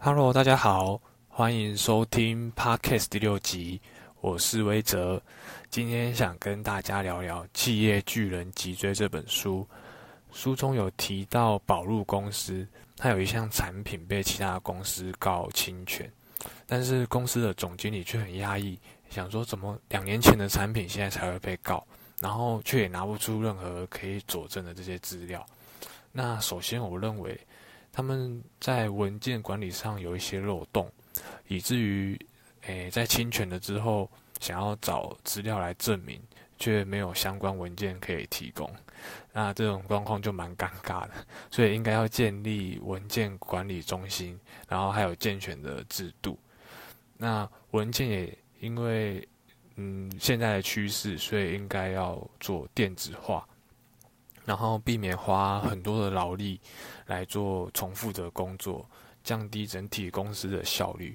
Hello，大家好，欢迎收听 Podcast 第六集，我是威哲。今天想跟大家聊聊《企业巨人脊椎》这本书。书中有提到宝路公司，它有一项产品被其他公司告侵权，但是公司的总经理却很压抑，想说怎么两年前的产品现在才会被告，然后却也拿不出任何可以佐证的这些资料。那首先，我认为。他们在文件管理上有一些漏洞，以至于，诶，在侵权了之后，想要找资料来证明，却没有相关文件可以提供，那这种状况就蛮尴尬的。所以应该要建立文件管理中心，然后还有健全的制度。那文件也因为，嗯，现在的趋势，所以应该要做电子化。然后避免花很多的劳力来做重复的工作，降低整体公司的效率。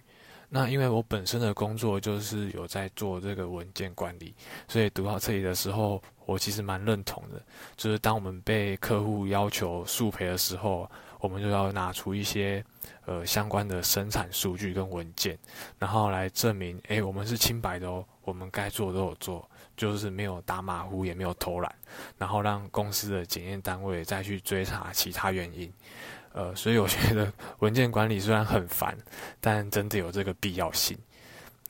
那因为我本身的工作就是有在做这个文件管理，所以读到这里的时候，我其实蛮认同的。就是当我们被客户要求速赔的时候，我们就要拿出一些呃相关的生产数据跟文件，然后来证明，哎，我们是清白的哦，我们该做都有做。就是没有打马虎，也没有偷懒，然后让公司的检验单位再去追查其他原因。呃，所以我觉得 文件管理虽然很烦，但真的有这个必要性。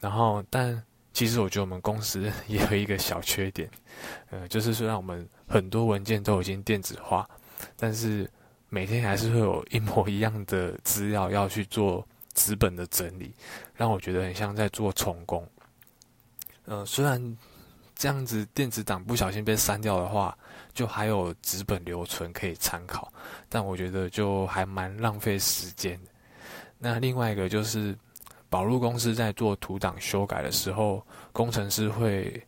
然后，但其实我觉得我们公司 也有一个小缺点，呃，就是虽然我们很多文件都已经电子化，但是每天还是会有一模一样的资料要去做纸本的整理，让我觉得很像在做重工。呃，虽然。这样子电子档不小心被删掉的话，就还有纸本留存可以参考，但我觉得就还蛮浪费时间。那另外一个就是，宝路公司在做图档修改的时候，工程师会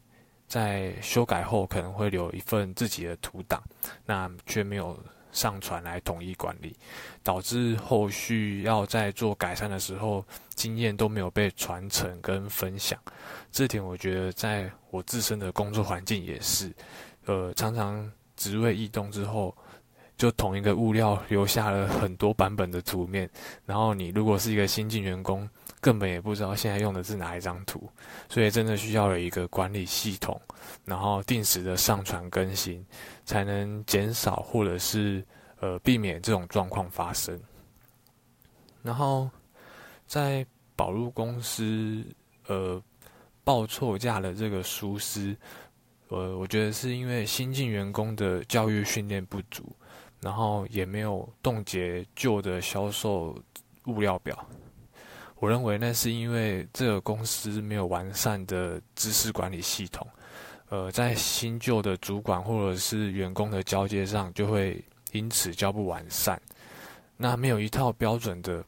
在修改后可能会留一份自己的图档，那却没有。上传来统一管理，导致后续要在做改善的时候，经验都没有被传承跟分享。这点我觉得在我自身的工作环境也是，呃，常常职位异动之后，就同一个物料留下了很多版本的图面，然后你如果是一个新进员工，根本也不知道现在用的是哪一张图，所以真的需要有一个管理系统，然后定时的上传更新。才能减少或者是呃避免这种状况发生。然后在保路公司呃报错价的这个疏失，呃，我觉得是因为新进员工的教育训练不足，然后也没有冻结旧的销售物料表。我认为那是因为这个公司没有完善的知识管理系统。呃，在新旧的主管或者是员工的交接上，就会因此交不完善。那没有一套标准的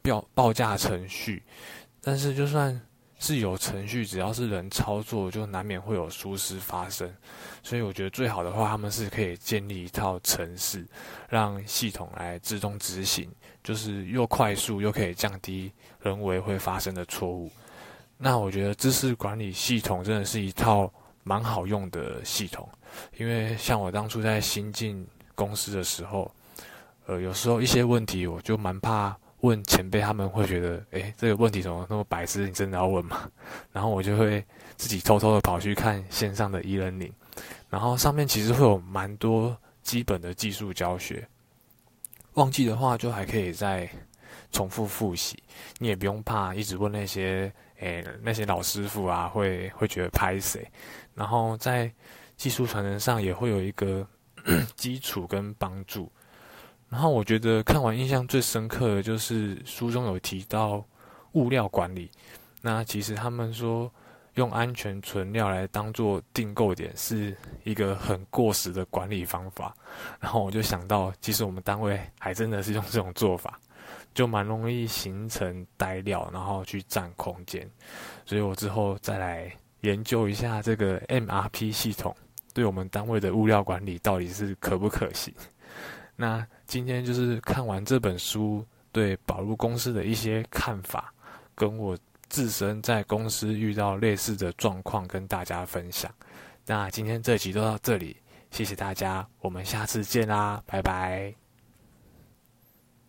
标报价程序，但是就算是有程序，只要是人操作，就难免会有疏失发生。所以我觉得最好的话，他们是可以建立一套程式，让系统来自动执行，就是又快速又可以降低人为会发生的错误。那我觉得知识管理系统真的是一套。蛮好用的系统，因为像我当初在新进公司的时候，呃，有时候一些问题我就蛮怕问前辈，他们会觉得，诶，这个问题怎么那么白痴？你真的要问吗？然后我就会自己偷偷的跑去看线上的 e learning，然后上面其实会有蛮多基本的技术教学，忘记的话就还可以再重复复习，你也不用怕一直问那些。诶，那些老师傅啊，会会觉得拍谁？然后在技术传承上也会有一个 基础跟帮助。然后我觉得看完印象最深刻的就是书中有提到物料管理。那其实他们说用安全存料来当做订购点是一个很过时的管理方法。然后我就想到，其实我们单位还真的是用这种做法。就蛮容易形成呆料，然后去占空间，所以我之后再来研究一下这个 MRP 系统对我们单位的物料管理到底是可不可行。那今天就是看完这本书，对宝路公司的一些看法，跟我自身在公司遇到类似的状况跟大家分享。那今天这集就到这里，谢谢大家，我们下次见啦，拜拜。